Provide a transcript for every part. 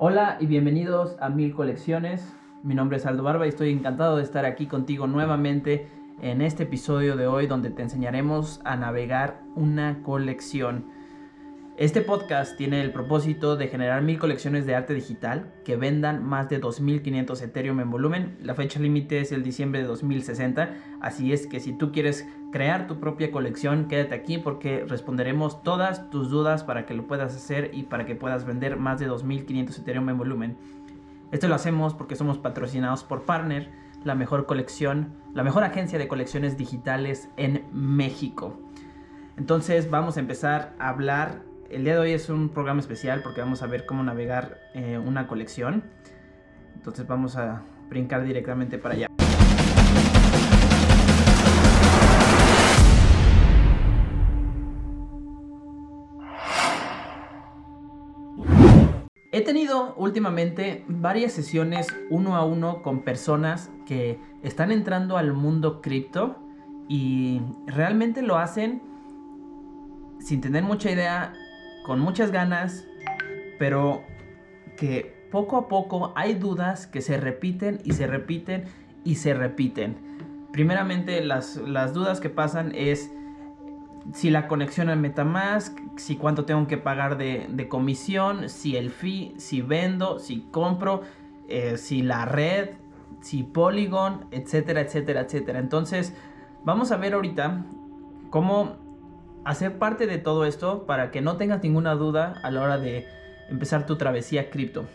Hola y bienvenidos a Mil Colecciones. Mi nombre es Aldo Barba y estoy encantado de estar aquí contigo nuevamente en este episodio de hoy donde te enseñaremos a navegar una colección. Este podcast tiene el propósito de generar mil colecciones de arte digital que vendan más de 2.500 Ethereum en volumen. La fecha límite es el diciembre de 2060, así es que si tú quieres crear tu propia colección, quédate aquí porque responderemos todas tus dudas para que lo puedas hacer y para que puedas vender más de 2.500 Ethereum en volumen. Esto lo hacemos porque somos patrocinados por Partner, la mejor colección, la mejor agencia de colecciones digitales en México. Entonces vamos a empezar a hablar el día de hoy es un programa especial porque vamos a ver cómo navegar eh, una colección. Entonces vamos a brincar directamente para allá. He tenido últimamente varias sesiones uno a uno con personas que están entrando al mundo cripto y realmente lo hacen sin tener mucha idea con muchas ganas, pero que poco a poco hay dudas que se repiten y se repiten y se repiten. Primeramente, las, dudas que pasan es si la conexión al Metamask, si cuánto tengo que pagar de, comisión, si el fee, si vendo, si compro, eh, si la red, si Polygon, etcétera, etcétera, etcétera. Entonces, vamos a ver ahorita cómo hacer parte de todo esto para que no tengas ninguna duda a la hora de empezar tu travesía cripto.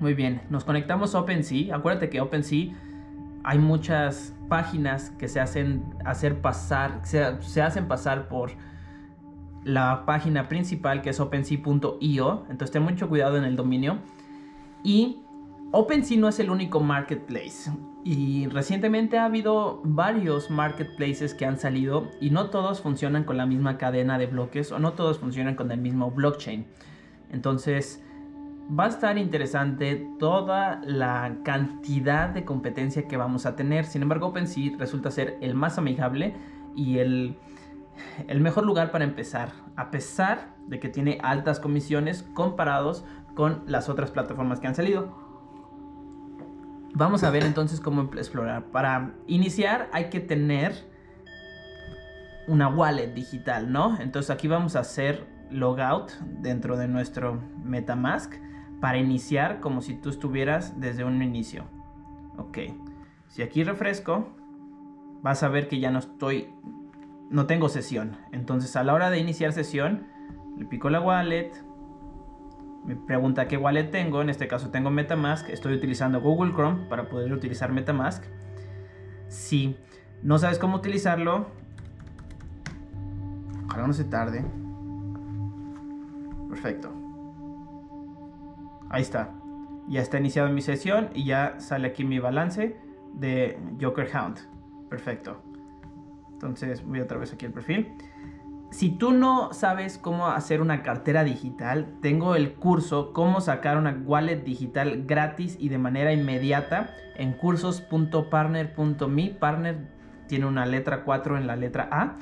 Muy bien, nos conectamos a OpenSea. Acuérdate que OpenSea hay muchas páginas que se hacen hacer pasar, se, se hacen pasar por la página principal que es OpenSea.io. Entonces ten mucho cuidado en el dominio. Y OpenSea no es el único marketplace. Y recientemente ha habido varios marketplaces que han salido y no todos funcionan con la misma cadena de bloques o no todos funcionan con el mismo blockchain. Entonces va a estar interesante toda la cantidad de competencia que vamos a tener. Sin embargo, OpenSea resulta ser el más amigable y el, el mejor lugar para empezar, a pesar de que tiene altas comisiones comparados con las otras plataformas que han salido. Vamos a ver entonces cómo explorar. Para iniciar hay que tener una wallet digital, ¿no? Entonces aquí vamos a hacer logout dentro de nuestro MetaMask para iniciar como si tú estuvieras desde un inicio. Ok. Si aquí refresco, vas a ver que ya no estoy, no tengo sesión. Entonces a la hora de iniciar sesión, le pico la wallet, me pregunta qué wallet tengo, en este caso tengo Metamask, estoy utilizando Google Chrome para poder utilizar Metamask. Si no sabes cómo utilizarlo, ojalá no se tarde. Perfecto. Ahí está. Ya está iniciado mi sesión y ya sale aquí mi balance de Joker Hound. Perfecto. Entonces voy otra vez aquí al perfil. Si tú no sabes cómo hacer una cartera digital, tengo el curso Cómo sacar una wallet digital gratis y de manera inmediata en cursos.partner.me. Partner tiene una letra 4 en la letra A,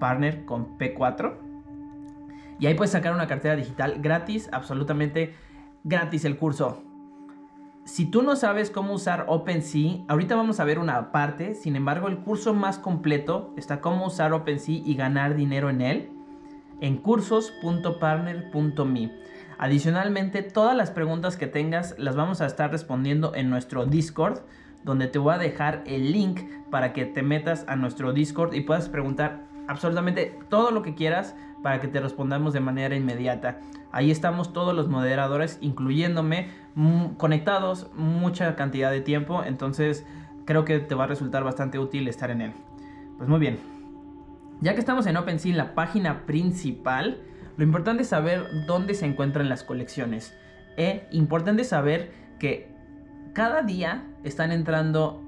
partner con P4. Y ahí puedes sacar una cartera digital gratis, absolutamente gratis el curso. Si tú no sabes cómo usar OpenSea, ahorita vamos a ver una parte, sin embargo el curso más completo está cómo usar OpenSea y ganar dinero en él en cursos.partner.me. Adicionalmente, todas las preguntas que tengas las vamos a estar respondiendo en nuestro Discord, donde te voy a dejar el link para que te metas a nuestro Discord y puedas preguntar absolutamente todo lo que quieras para que te respondamos de manera inmediata. Ahí estamos todos los moderadores, incluyéndome, conectados mucha cantidad de tiempo, entonces creo que te va a resultar bastante útil estar en él. Pues muy bien. Ya que estamos en OpenSea, la página principal, lo importante es saber dónde se encuentran las colecciones. E importante saber que cada día están entrando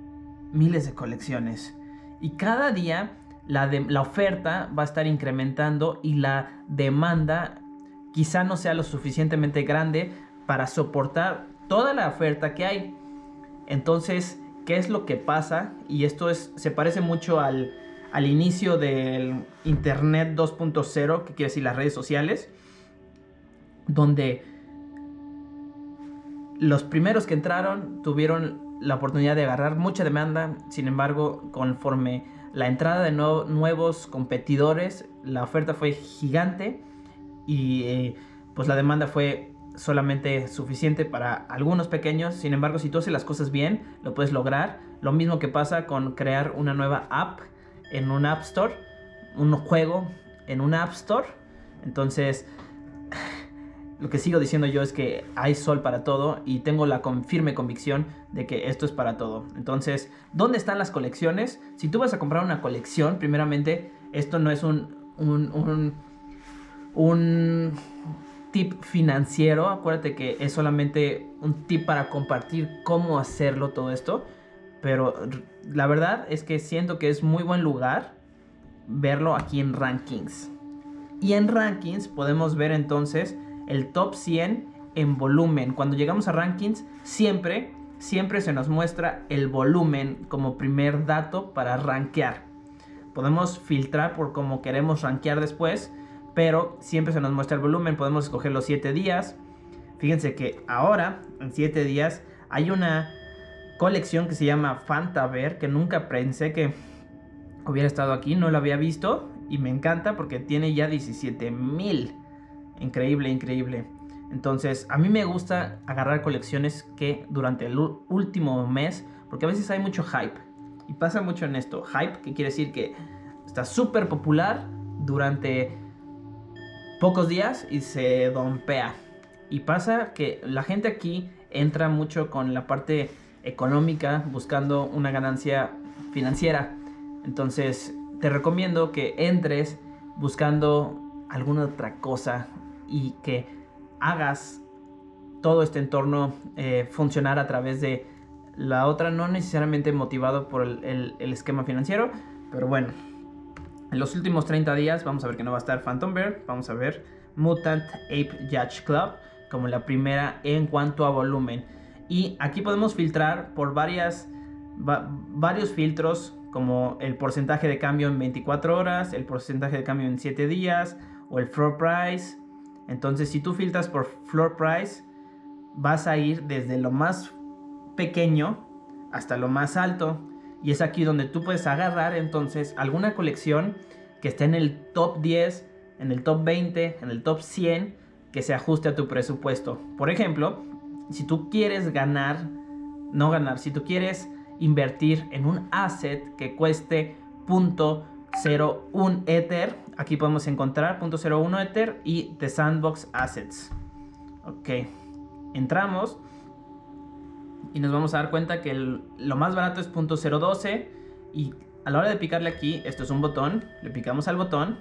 miles de colecciones. Y cada día la, oferta va a estar incrementando y la demanda quizá no sea lo suficientemente grande para soportar toda la oferta que hay. Entonces, ¿qué es lo que pasa? Y esto es, se parece mucho al, al inicio del Internet 2.0, que quiere decir las redes sociales, donde los primeros que entraron tuvieron la oportunidad de agarrar mucha demanda, sin embargo, conforme la entrada de nuevos competidores, la oferta fue gigante y eh, pues la demanda fue solamente suficiente para algunos pequeños. Sin embargo, si tú haces las cosas bien, lo puedes lograr. Lo mismo que pasa con crear una nueva app en un App Store, un juego en un App Store. Entonces, lo que sigo diciendo yo es que hay sol para todo y tengo la firme convicción de que esto es para todo. Entonces, ¿dónde están las colecciones? Si tú vas a comprar una colección, primeramente, esto no es un, un, un, tip financiero. Acuérdate que es solamente un tip para compartir cómo hacerlo todo esto. Pero la verdad es que siento que es muy buen lugar verlo aquí en rankings. Y en rankings podemos ver entonces el top 100 en volumen. Cuando llegamos a rankings, siempre, siempre se nos muestra el volumen como primer dato para rankear. Podemos filtrar por cómo queremos rankear después, pero siempre se nos muestra el volumen. Podemos escoger los 7 días. Fíjense que ahora, en 7 días, hay una colección que se llama Fantaver, que nunca pensé que hubiera estado aquí, no lo había visto y me encanta porque tiene ya 17 mil Increíble, increíble. Entonces, a mí me gusta agarrar colecciones que durante el último mes, porque a veces hay mucho hype. Y pasa mucho en esto. Hype, que quiere decir que está súper popular durante pocos días y se dompea. Y pasa que la gente aquí entra mucho con la parte económica, buscando una ganancia financiera. Entonces, te recomiendo que entres buscando alguna otra cosa, y que hagas todo este entorno eh, funcionar a través de la otra, no necesariamente motivado por el, esquema financiero, pero bueno, en los últimos 30 días vamos a ver que no va a estar Phantom Bear, vamos a ver Mutant Ape Judge Club como la primera en cuanto a volumen. Y aquí podemos filtrar por varias, varios filtros como el porcentaje de cambio en 24 horas, el porcentaje de cambio en 7 días o el floor price entonces, si tú filtras por floor price, vas a ir desde lo más pequeño hasta lo más alto. Y es aquí donde tú puedes agarrar entonces alguna colección que esté en el top 10, en el top 20, en el top 100, que se ajuste a tu presupuesto. Por ejemplo, si tú quieres ganar, no ganar, si tú quieres invertir en un asset que cueste punto 0.1 Ether. Aquí podemos encontrar .01 Ether y The Sandbox Assets. Ok, entramos y nos vamos a dar cuenta que lo más barato es .012 y a la hora de picarle aquí, esto es un botón, le picamos al botón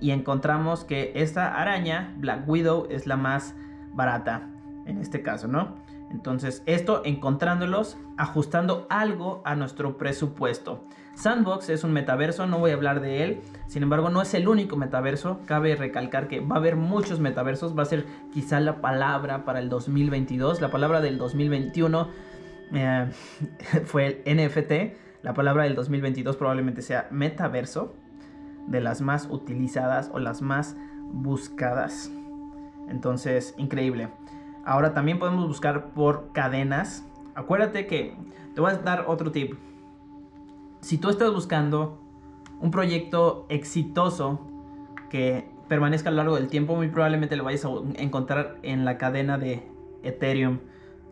y encontramos que esta araña, Black Widow, es la más barata en este caso, ¿no? Entonces, esto encontrándolos, ajustando algo a nuestro presupuesto. Sandbox es un metaverso, no voy a hablar de él, sin embargo no es el único metaverso, cabe recalcar que va a haber muchos metaversos, va a ser quizá la palabra para el 2022, la palabra del 2021 eh, fue el NFT, la palabra del 2022 probablemente sea metaverso, de las más utilizadas o las más buscadas. Entonces, increíble. Ahora también podemos buscar por cadenas. Acuérdate que te voy a dar otro tip. Si tú estás buscando un proyecto exitoso que permanezca a lo largo del tiempo, muy probablemente lo vayas a encontrar en la cadena de Ethereum.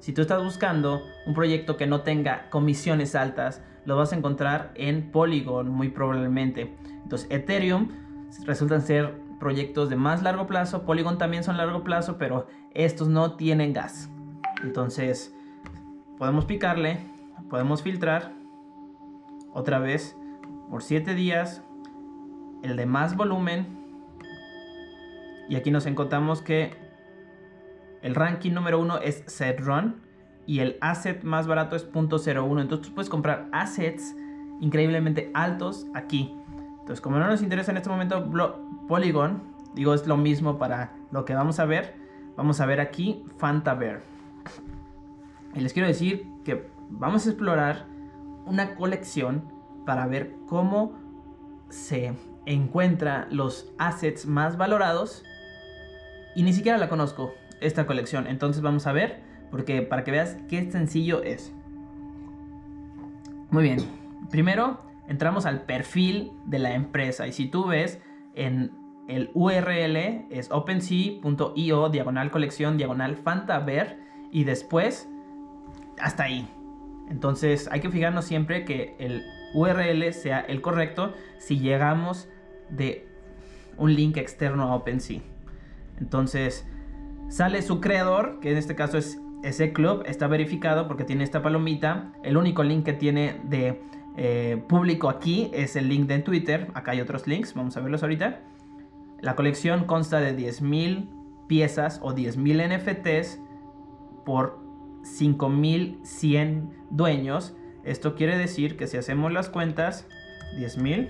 Si tú estás buscando un proyecto que no tenga comisiones altas, lo vas a encontrar en Polygon muy probablemente. Entonces Ethereum resultan ser proyectos de más largo plazo. Polygon también son largo plazo, pero estos no tienen gas. Entonces, podemos picarle, podemos filtrar otra vez por 7 días el de más volumen. Y aquí nos encontramos que el ranking número 1 es run y el asset más barato es .01. Entonces tú puedes comprar assets increíblemente altos aquí. Entonces, como no nos interesa en este momento Polygon, digo, es lo mismo para lo que vamos a ver. Vamos a ver aquí Fantabear. Y les quiero decir que vamos a explorar una colección para ver cómo se encuentra los assets más valorados. Y ni siquiera la conozco, esta colección. Entonces vamos a ver porque para que veas qué sencillo es. Muy bien, primero entramos al perfil de la empresa y si tú ves en el URL es opensea.io diagonal colección diagonal fantaver y después hasta ahí. Entonces hay que fijarnos siempre que el URL sea el correcto si llegamos de un link externo a OpenSea. Entonces sale su creador, que en este caso es ese club, está verificado porque tiene esta palomita. El único link que tiene de eh, público aquí es el link de Twitter. Acá hay otros links, vamos a verlos ahorita. La colección consta de 10.000 piezas o 10.000 NFTs por 5.100 dueños. Esto quiere decir que si hacemos las cuentas, 10.000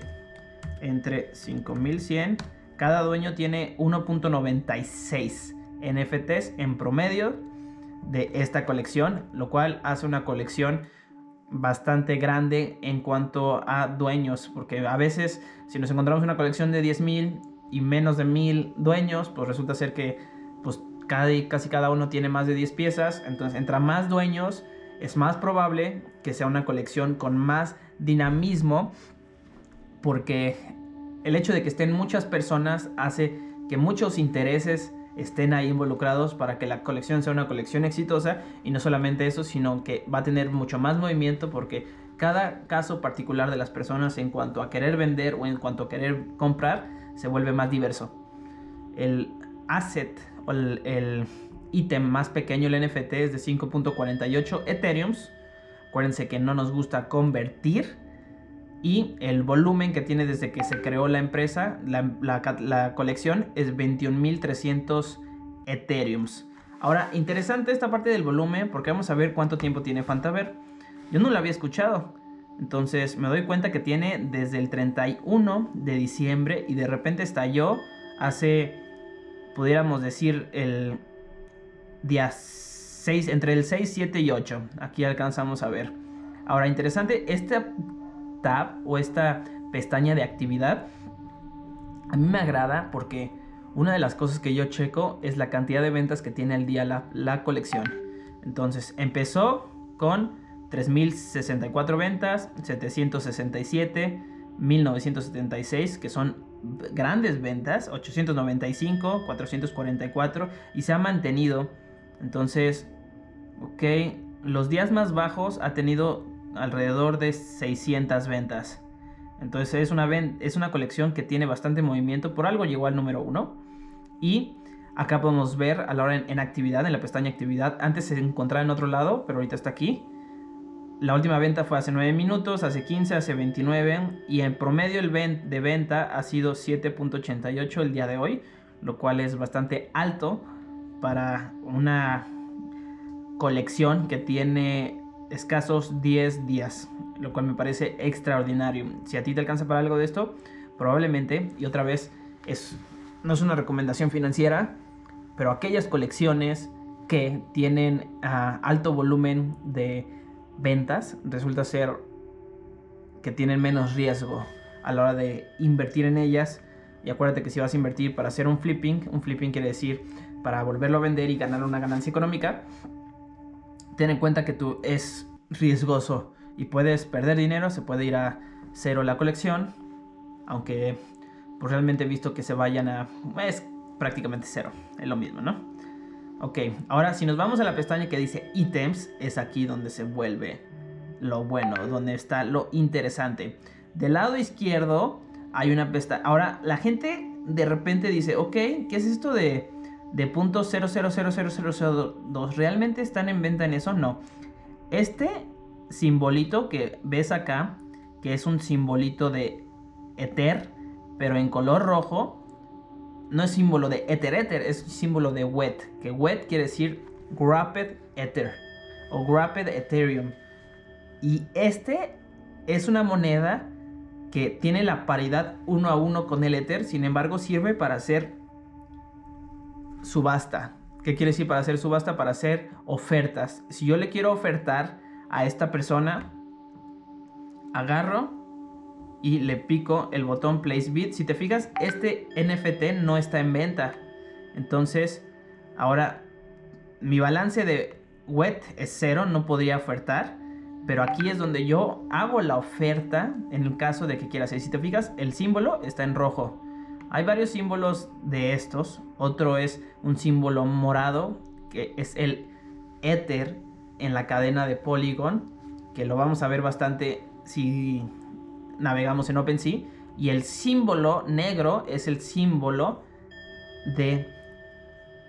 entre 5.100, cada dueño tiene 1.96 NFTs en promedio de esta colección, lo cual hace una colección bastante grande en cuanto a dueños, porque a veces si nos encontramos una colección de 10.000 y menos de 1.000 dueños, pues resulta ser que pues casi cada uno tiene más de 10 piezas, entonces entre más dueños es más probable que sea una colección con más dinamismo porque el hecho de que estén muchas personas hace que muchos intereses estén ahí involucrados para que la colección sea una colección exitosa. Y no solamente eso, sino que va a tener mucho más movimiento porque cada caso particular de las personas en cuanto a querer vender o en cuanto a querer comprar se vuelve más diverso. El asset o el ítem más pequeño, el NFT, es de 5.48 Ethereums. Acuérdense que no nos gusta convertir y el volumen que tiene desde que se creó la empresa, la, colección, es 21.300 Ethereums. Ahora, interesante esta parte del volumen porque vamos a ver cuánto tiempo tiene Fantaver. Yo no lo había escuchado. Entonces me doy cuenta que tiene desde el 31 de diciembre y de repente estalló hace, pudiéramos decir, el día 6, entre el 6, 7 y 8. Aquí alcanzamos a ver. Ahora, interesante, esta tab o esta pestaña de actividad a mí me agrada porque una de las cosas que yo checo es la cantidad de ventas que tiene al día la, colección. Entonces empezó con 3.064 ventas, 767, 1.976 que son grandes ventas, 895, 444 y se ha mantenido. Entonces, ok, los días más bajos ha tenido alrededor de 600 ventas. Entonces es una, es una colección que tiene bastante movimiento. Por algo llegó al número 1. Y acá podemos ver a la hora en, actividad, en la pestaña actividad. Antes se encontraba en otro lado, pero ahorita está aquí. La última venta fue hace 9 minutos, hace 15, hace 29. Y en promedio el de venta ha sido 7.88 el día de hoy. Lo cual es bastante alto para una colección que tiene escasos 10 días, lo cual me parece extraordinario. Si a ti te alcanza para algo de esto, probablemente, y otra vez, es, no es una recomendación financiera, pero aquellas colecciones que tienen ah, alto volumen de ventas, resulta ser que tienen menos riesgo a la hora de invertir en ellas. Y acuérdate que si vas a invertir para hacer un flipping, un flipping quiere decir para volverlo a vender y ganar una ganancia económica, ten en cuenta que tú es riesgoso y puedes perder dinero, se puede ir a cero la colección, aunque pues realmente he visto que se vayan a... es prácticamente cero, es lo mismo, ¿no? Ok, ahora si nos vamos a la pestaña que dice ítems, es aquí donde se vuelve lo bueno, donde está lo interesante. Del lado izquierdo hay una pestaña... Ahora la gente de repente dice, ok, ¿qué es esto de de .0000002 realmente están en venta en eso? No. Este simbolito que ves acá, que es un simbolito de Ether, pero en color rojo, no es símbolo de Ether Ether, es símbolo de WET, que WET quiere decir Wrapped Ether o Wrapped Ethereum. Y este es una moneda que tiene la paridad uno a uno con el Ether, sin embargo sirve para hacer subasta. ¿Qué quiere decir para hacer subasta? Para hacer ofertas. Si yo le quiero ofertar a esta persona, agarro y le pico el botón Place Bid. Si te fijas, este NFT no está en venta. Entonces, ahora mi balance de wet es cero, no podría ofertar. Pero aquí es donde yo hago la oferta en el caso de que quieras. Y si te fijas, el símbolo está en rojo. Hay varios símbolos de estos. Otro es un símbolo morado, que es el Ether en la cadena de Polygon, que lo vamos a ver bastante si navegamos en OpenSea. Y el símbolo negro es el símbolo de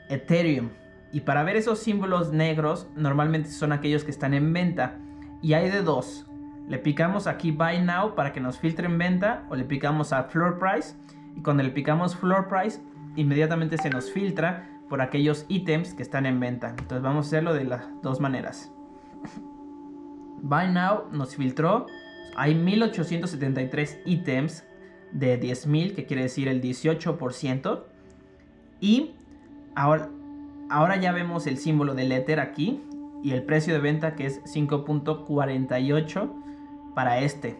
Ethereum. Y para ver esos símbolos negros, normalmente son aquellos que están en venta. Y hay de dos. Le picamos aquí Buy Now para que nos filtre en venta o le picamos a Floor Price. Y cuando le picamos Floor Price, inmediatamente se nos filtra por aquellos ítems que están en venta. Entonces vamos a hacerlo de las dos maneras. Buy Now nos filtró. Hay 1873 ítems de 10.000, que quiere decir el 18%. Y ahora, ahora ya vemos el símbolo del Ether aquí y el precio de venta que es 5.48 para este.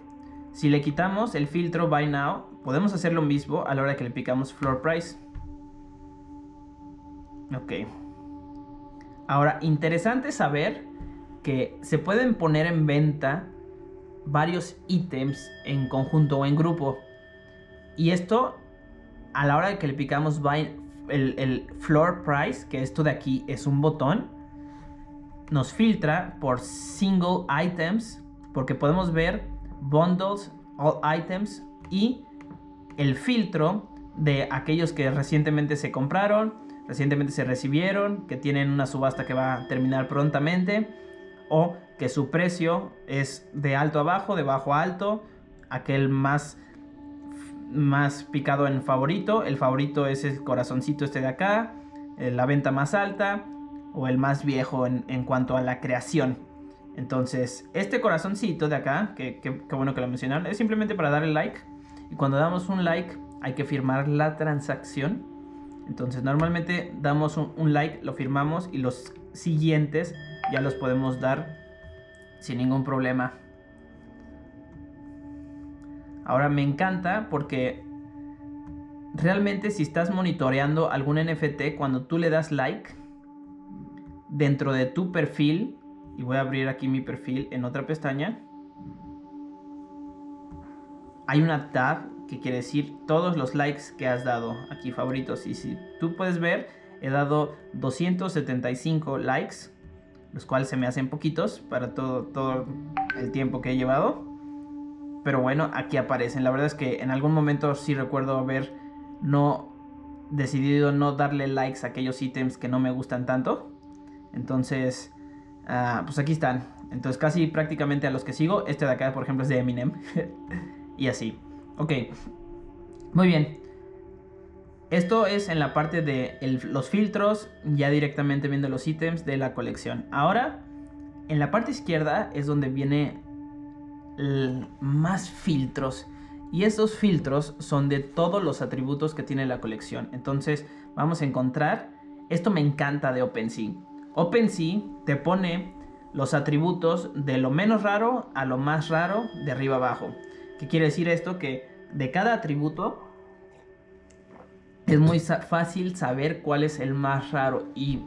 Si le quitamos el filtro Buy Now, podemos hacer lo mismo a la hora que le picamos Floor Price. Ok. Ahora, interesante saber que se pueden poner en venta varios ítems en conjunto o en grupo. Y esto, a la hora de que le picamos buy, el, el floor price, que esto de aquí es un botón, nos filtra por single items, porque podemos ver bundles, all items y el filtro de aquellos que recientemente se compraron, recientemente se recibieron, que tienen una subasta que va a terminar prontamente, o que su precio es de alto a bajo, de bajo a alto, aquel más más picado en favorito, el favorito es el corazoncito este de acá, eh, la venta más alta, o el más viejo en, cuanto a la creación. Entonces, este corazoncito de acá, que, bueno que lo mencionaron, es simplemente para darle like. Y cuando damos un like, hay que firmar la transacción. Entonces, normalmente damos un, like, lo firmamos y los siguientes ya los podemos dar sin ningún problema. Ahora me encanta porque realmente si estás monitoreando algún NFT, cuando tú le das like, dentro de tu perfil, y voy a abrir aquí mi perfil en otra pestaña, hay una tab que quiere decir todos los likes que has dado aquí favoritos. Y si tú puedes ver, he dado 275 likes, los cuales se me hacen poquitos para todo, todo el tiempo que he llevado. Pero bueno, aquí aparecen. La verdad es que en algún momento sí recuerdo haber no decidido no darle likes a aquellos ítems que no me gustan tanto. Entonces, ah, pues aquí están. Entonces casi prácticamente a los que sigo. Este de acá, por ejemplo, es de Eminem. y así. Ok. Muy bien. Esto es en la parte de los filtros, ya directamente viendo los ítems de la colección. Ahora, en la parte izquierda es donde viene más filtros. Y esos filtros son de todos los atributos que tiene la colección. Entonces, vamos a encontrar. Esto me encanta de OpenSea. OpenSea te pone los atributos de lo menos raro a lo más raro de arriba abajo. ¿Qué quiere decir esto? Que de cada atributo es muy fácil saber cuál es el más raro y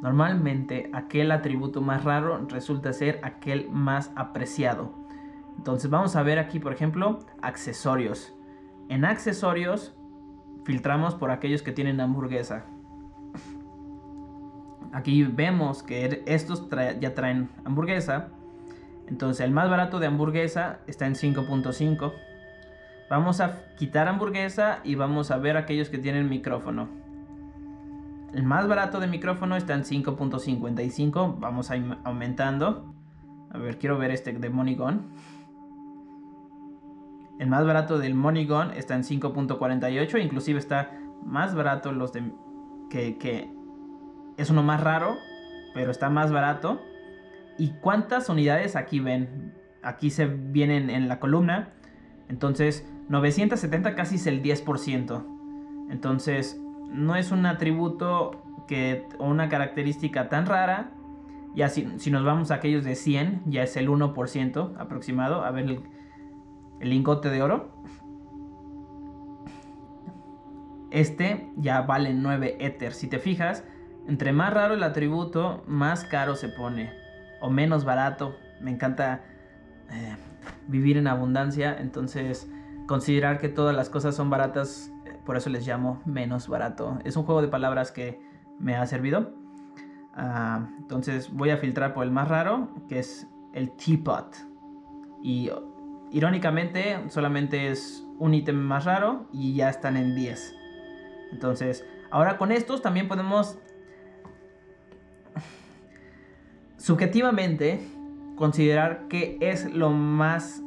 normalmente aquel atributo más raro resulta ser aquel más apreciado. Entonces vamos a ver aquí, por ejemplo, accesorios. En accesorios filtramos por aquellos que tienen hamburguesa. Aquí vemos que estos ya traen hamburguesa. Entonces el más barato de hamburguesa está en 5.5. Vamos a quitar hamburguesa y vamos a ver aquellos que tienen micrófono. El más barato de micrófono está en 5.55. Vamos a ir aumentando. A ver, quiero ver este de Money El más barato del Money está en 5.48. Inclusive está más barato los de que, que es uno más raro, pero está más barato. ¿Y cuántas unidades aquí ven? Aquí se vienen en la columna. Entonces, 970 casi es el 10%. Entonces, no es un atributo que, o una característica tan rara. Ya si, si nos vamos a aquellos de 100, ya es el 1% aproximado. A ver el, lingote de oro. Este ya vale 9 Ether. Si te fijas, Entre más raro el atributo, más caro se pone. O menos barato. Me encanta eh, vivir en abundancia. Entonces, considerar que todas las cosas son baratas, eh, por eso les llamo menos barato. Es un juego de palabras que me ha servido. Ah, entonces voy a filtrar por el más raro, que es el teapot. Y irónicamente, solamente es un ítem más raro y ya están en 10. Entonces, ahora con estos también podemos subjetivamente considerar que es lo más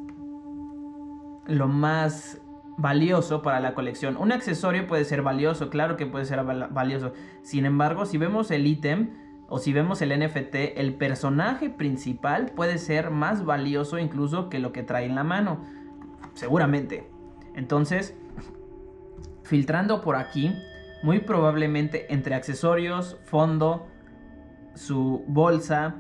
lo más valioso para la colección. Un accesorio puede ser valioso, claro que puede ser valioso. Sin embargo, si vemos el ítem o si vemos el NFT, el personaje principal puede ser más valioso incluso que lo que trae en la mano. Seguramente. Entonces, filtrando por aquí, muy probablemente entre accesorios, fondo, su bolsa,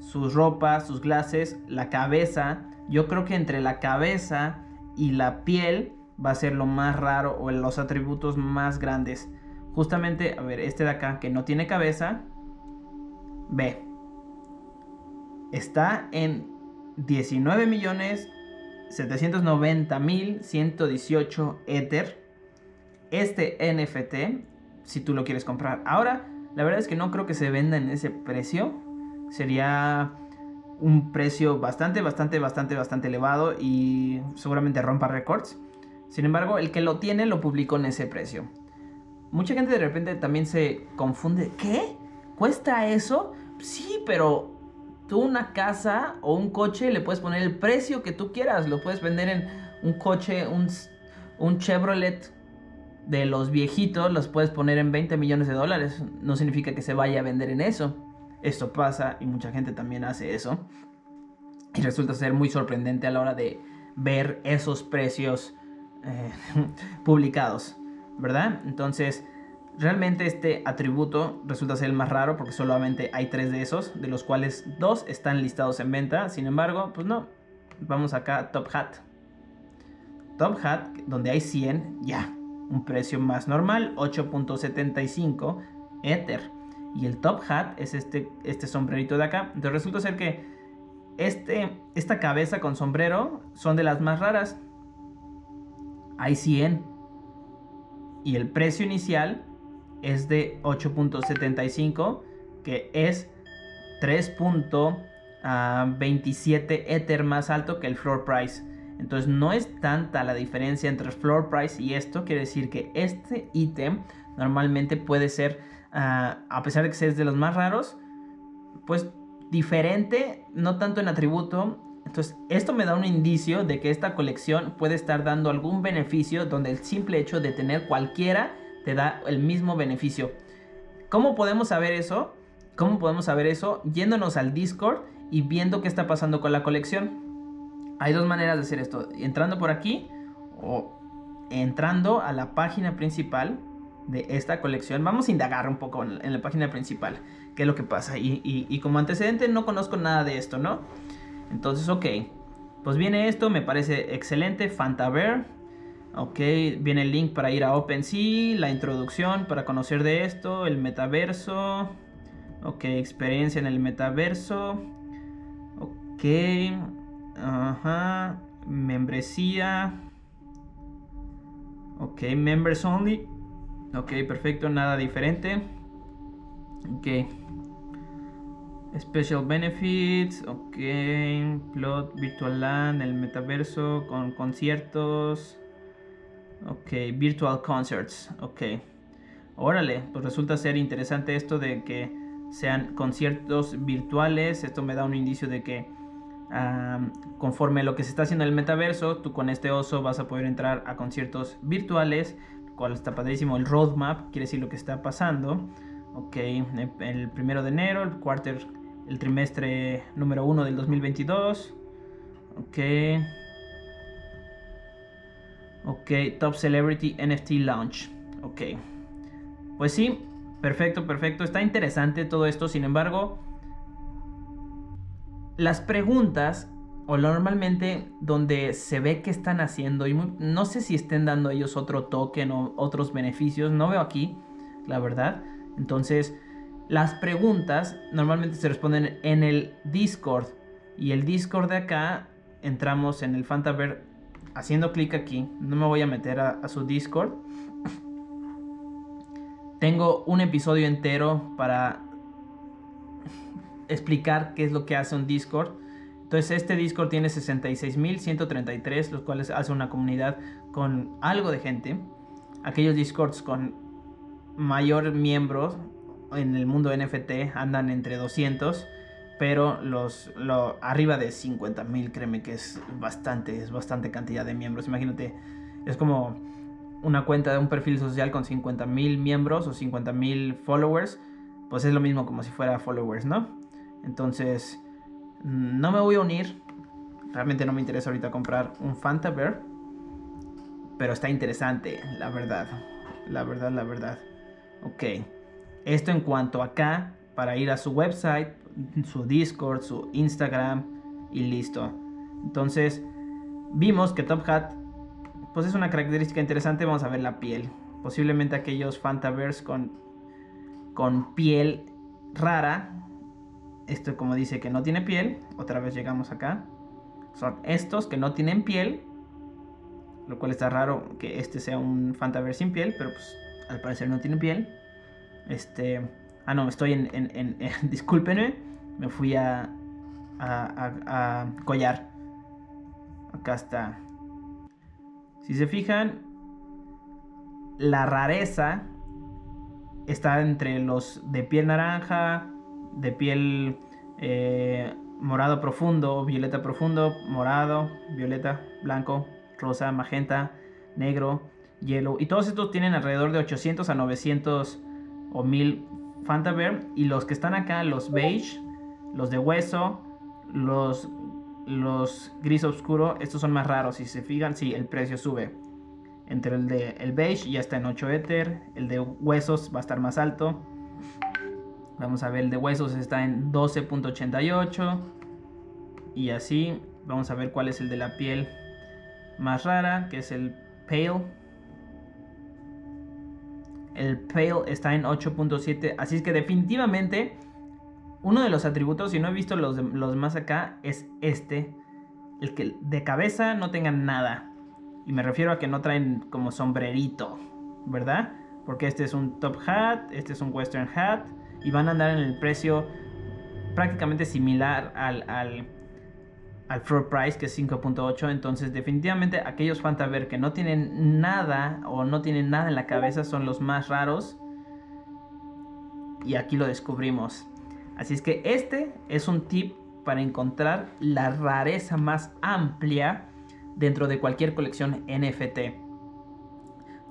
sus ropas, sus glases, la cabeza. Yo creo que entre la cabeza y la piel va a ser lo más raro o los atributos más grandes. Justamente, a ver, este de acá que no tiene cabeza, ve, está en 19 millones 790 mil 118 Ether. Este NFT, si tú lo quieres comprar. Ahora, la verdad es que no creo que se venda en ese precio. Sería un precio bastante, bastante, bastante, bastante elevado y seguramente rompa récords. Sin embargo, el que lo tiene lo publicó en ese precio. Mucha gente de repente también se confunde. ¿Qué? ¿Cuesta eso? Sí, pero tú una casa o un coche le puedes poner el precio que tú quieras. Lo puedes vender en un coche, un, un Chevrolet de los viejitos, los puedes poner en 20 millones de dólares. No significa que se vaya a vender en eso. Esto pasa y mucha gente también hace eso. Y resulta ser muy sorprendente a la hora de ver esos precios eh, publicados, ¿verdad? Entonces, realmente este atributo resulta ser el más raro porque solamente hay tres de esos, de los cuales dos están listados en venta. Sin embargo, pues no. Vamos acá a Top Hat. Top Hat, donde hay 100, ya. Un precio más normal, 8.75 Ether. Y el top hat es este, este sombrerito de acá. Entonces resulta ser que este, esta cabeza con sombrero son de las más raras. Hay 100. Y el precio inicial es de 8.75, que es 3.27 ah, Ether más alto que el floor price. Entonces no es tanta la diferencia entre el floor price y esto. Quiere decir que este ítem normalmente puede ser a pesar de que es de los más raros, pues diferente, no tanto en atributo. Entonces, esto me da un indicio de que esta colección puede estar dando algún beneficio donde el simple hecho de tener cualquiera te da el mismo beneficio. ¿Cómo podemos saber eso? ¿Cómo podemos saber eso? Yéndonos al Discord y viendo qué está pasando con la colección. Hay dos maneras de hacer esto. Entrando por aquí o entrando a la página principal de esta colección. Vamos a indagar un poco en, la página principal qué es lo que pasa. Y, como antecedente no conozco nada de esto, ¿no? Entonces, ok. Pues viene esto, me parece excelente. Fantaver. Ok, viene el link para ir a OpenSea, la introducción para conocer de esto, el metaverso. Ok, experiencia en el metaverso. Ok. Ajá. Membresía. Ok, members only. Ok, perfecto, nada diferente. Ok. Special benefits, ok. Plot Virtual Land, el metaverso con conciertos. Ok, Virtual Concerts, ok. Órale, pues resulta ser interesante esto de que sean conciertos virtuales. Esto me da un indicio de que conforme lo que se está haciendo en el metaverso, tú con este oso vas a poder entrar a conciertos virtuales cual está padrísimo. El roadmap quiere decir lo que está pasando. Ok, el primero de enero, el quarter, el trimestre número uno del 2022. Ok. Ok, Top Celebrity NFT Launch. Ok. Pues sí, perfecto, perfecto. Está interesante todo esto. Sin embargo, las preguntas o normalmente donde se ve que están haciendo y no sé si estén dando ellos otro token o otros beneficios, no veo aquí, la verdad. Entonces, Las preguntas normalmente se responden en el Discord. Y el Discord de acá, entramos en el Fantaver haciendo clic aquí. No me voy a meter a, su Discord. Tengo un episodio entero para explicar qué es lo que hace un Discord. Entonces este Discord tiene 66.133, los cuales hace una comunidad con algo de gente. Aquellos Discords con mayor miembros en el mundo NFT andan entre 200, pero los arriba de 50 mil, créeme que es bastante, es bastante cantidad de miembros. Imagínate, es como una cuenta de un perfil social con 50 mil miembros o 50 mil followers, pues es lo mismo como si fuera followers, ¿no? Entonces, no me voy a unir. Realmente no me interesa ahorita comprar un Fantabear. Pero está interesante, la verdad. La verdad, la verdad. Ok. Esto en cuanto acá, para ir a su website, su Discord, su Instagram y listo. Entonces, vimos que Top Hat, pues es una característica interesante. Vamos a ver la piel. Posiblemente aquellos Fantaverse con, con piel rara. Esto como dice que no tiene piel. Otra vez llegamos acá. Son estos que no tienen piel. Lo cual está raro que este sea un Fantaverse sin piel. Pero pues al parecer no tiene piel. Este. Ah, no, estoy en. en, discúlpenme. Me fui a, a, a, collar. Acá está. Si se fijan, la rareza está entre los de piel naranja, de piel eh, morado profundo, violeta profundo, morado, violeta, blanco, rosa, magenta, negro, hielo. Y todos estos tienen alrededor de 800 a 900 o 1000 Fantabear. Y los que están acá, los beige, los de hueso, los, los gris oscuro, estos son más raros. Si se fijan, sí, el precio sube. Entre el de el beige ya está en 8 Ether. El de huesos va a estar más alto. Vamos a ver, el de huesos está en 12.88. Y así, vamos a ver cuál es el de la piel más rara, que es el pale el Pale está en 8.7. Así es que definitivamente uno de los atributos, si no he visto los, los más acá, es este. El que de cabeza no tengan nada. Y me refiero a que no traen como sombrerito, ¿verdad? Porque este es un top hat, este es un western hat. Y van a andar en el precio prácticamente similar al, al floor price que es 5.8 entonces definitivamente aquellos fantaver que no tienen nada o no tienen nada en la cabeza son los más raros. Y aquí lo descubrimos. Así es que este es un tip para encontrar la rareza más amplia dentro de cualquier colección NFT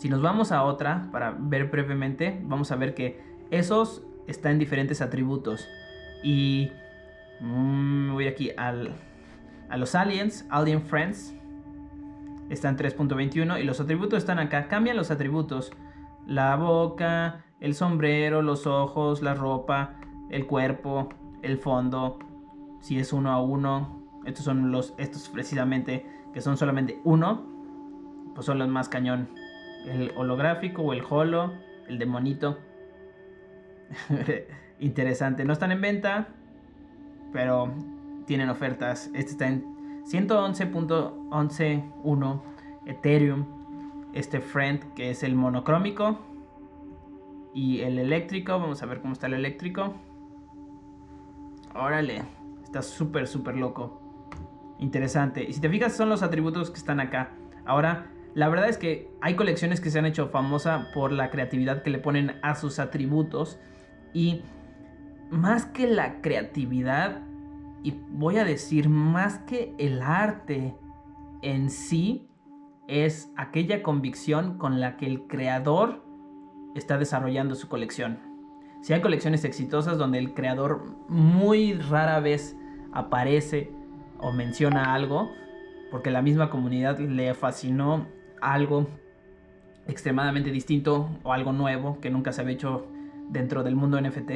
si nos vamos a otra para ver brevemente vamos a ver que esos están en diferentes atributos y mm, voy aquí al a los aliens, Alien Friends, están 3.21 y los atributos están acá. Cambian los atributos. La boca, el sombrero, los ojos, la ropa, el cuerpo, el fondo. Si es uno a uno. Estos son los, estos precisamente, que son solamente uno. Pues son los más cañón. El holográfico o el holo, el demonito. Interesante. No están en venta. Pero tienen ofertas. Este está en 111.111.1 Ethereum. Este Friend que es el monocrómico. Y el eléctrico. Vamos a ver cómo está el eléctrico. Órale. Está súper, súper loco. Interesante. Y si te fijas son los atributos que están acá. Ahora, la verdad es que hay colecciones que se han hecho famosa por la creatividad que le ponen a sus atributos. Y más que la creatividad, y voy a decir más que el arte en sí, es aquella convicción con la que el creador está desarrollando su colección. Si hay colecciones exitosas donde el creador muy rara vez aparece o menciona algo, porque la misma comunidad le fascinó algo extremadamente distinto o algo nuevo que nunca se había hecho dentro del mundo NFT,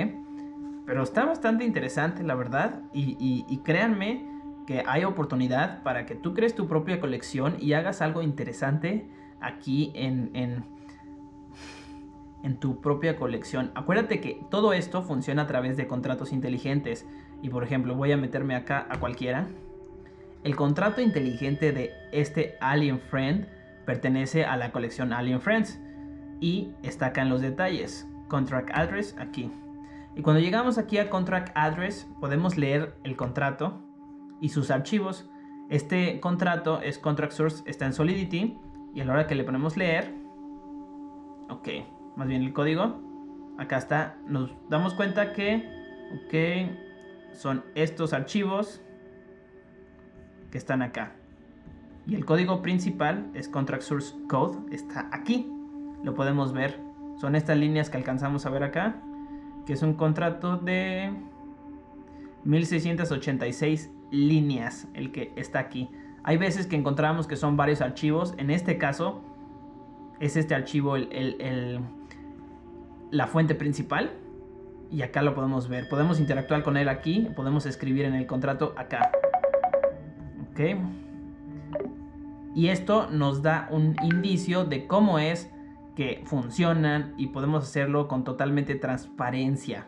pero está bastante interesante, la verdad. Y, créanme que hay oportunidad para que tú crees tu propia colección y hagas algo interesante aquí en, en, tu propia colección. Acuérdate que todo esto funciona a través de contratos inteligentes. Y por ejemplo, voy a meterme acá a cualquiera. El contrato inteligente de este Alien Friend pertenece a la colección Alien Friends. Y está acá en los detalles. Contract Address aquí. Y cuando llegamos aquí a Contract Address, podemos leer el contrato y sus archivos. Este contrato es Contract Source, está en Solidity. Y a la hora que le ponemos leer, ok, más bien el código, acá está, nos damos cuenta que, ok, son estos archivos que están acá. Y el código principal es Contract Source Code, está aquí, lo podemos ver. Son estas líneas que alcanzamos a ver acá, que es un contrato de 1686 líneas, el que está aquí. Hay veces que encontramos que son varios archivos, en este caso es este archivo el la fuente principal y acá lo podemos ver. Podemos interactuar con él aquí, podemos escribir en el contrato acá. Ok. Y esto nos da un indicio de cómo es que funcionan y podemos hacerlo con totalmente transparencia.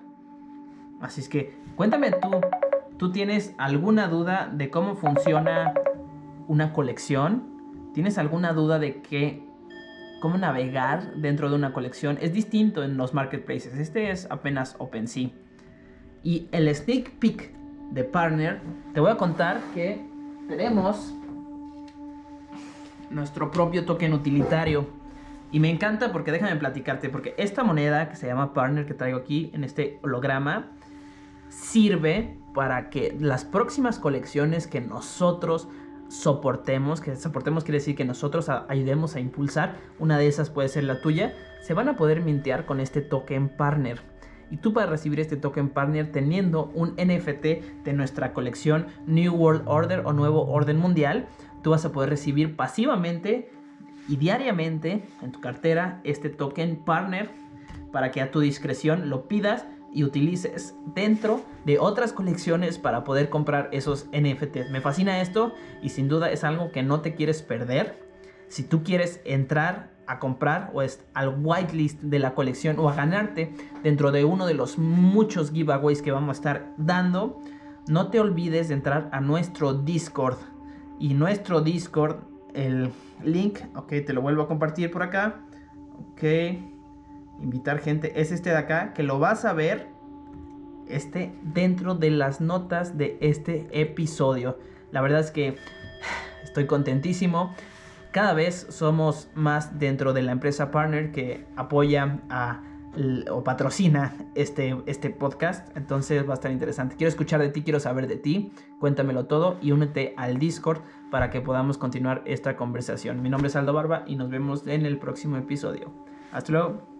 Así es que cuéntame tú, ¿tú tienes alguna duda de cómo funciona una colección? ¿Tienes alguna duda de qué cómo navegar dentro de una colección es distinto en los marketplaces. Este es apenas OpenSea. Y el sneak peek de Partner, te voy a contar que tenemos nuestro propio token utilitario. Y me encanta porque déjame platicarte, porque esta moneda que se llama Partner que traigo aquí en este holograma sirve para que las próximas colecciones que nosotros soportemos, que soportemos quiere decir que nosotros ayudemos a impulsar, una de esas puede ser la tuya, se van a poder mintear con este token partner. Y tú para recibir este token partner teniendo un NFT de nuestra colección New World Order o Nuevo Orden Mundial, tú vas a poder recibir pasivamente y diariamente en tu cartera este token partner para que a tu discreción lo pidas y utilices dentro de otras colecciones para poder comprar esos NFTs. Me fascina esto y sin duda es algo que no te quieres perder. Si tú quieres entrar a comprar o es al whitelist de la colección o a ganarte dentro de uno de los muchos giveaways que vamos a estar dando, no te olvides de entrar a nuestro Discord. Y nuestro Discord, el link, ok, te lo vuelvo a compartir por acá. Ok invitar gente, es este de acá, que lo vas a ver este dentro de las notas de este episodio. La verdad es que estoy contentísimo. Cada vez somos más dentro de la empresa partner que apoya a, o patrocina este, este podcast. Entonces va a estar interesante. Quiero escuchar de ti, quiero saber de ti. Cuéntamelo todo y únete al Discord para que podamos continuar esta conversación. Mi nombre es Aldo Barba y nos vemos en el próximo episodio. Hasta luego.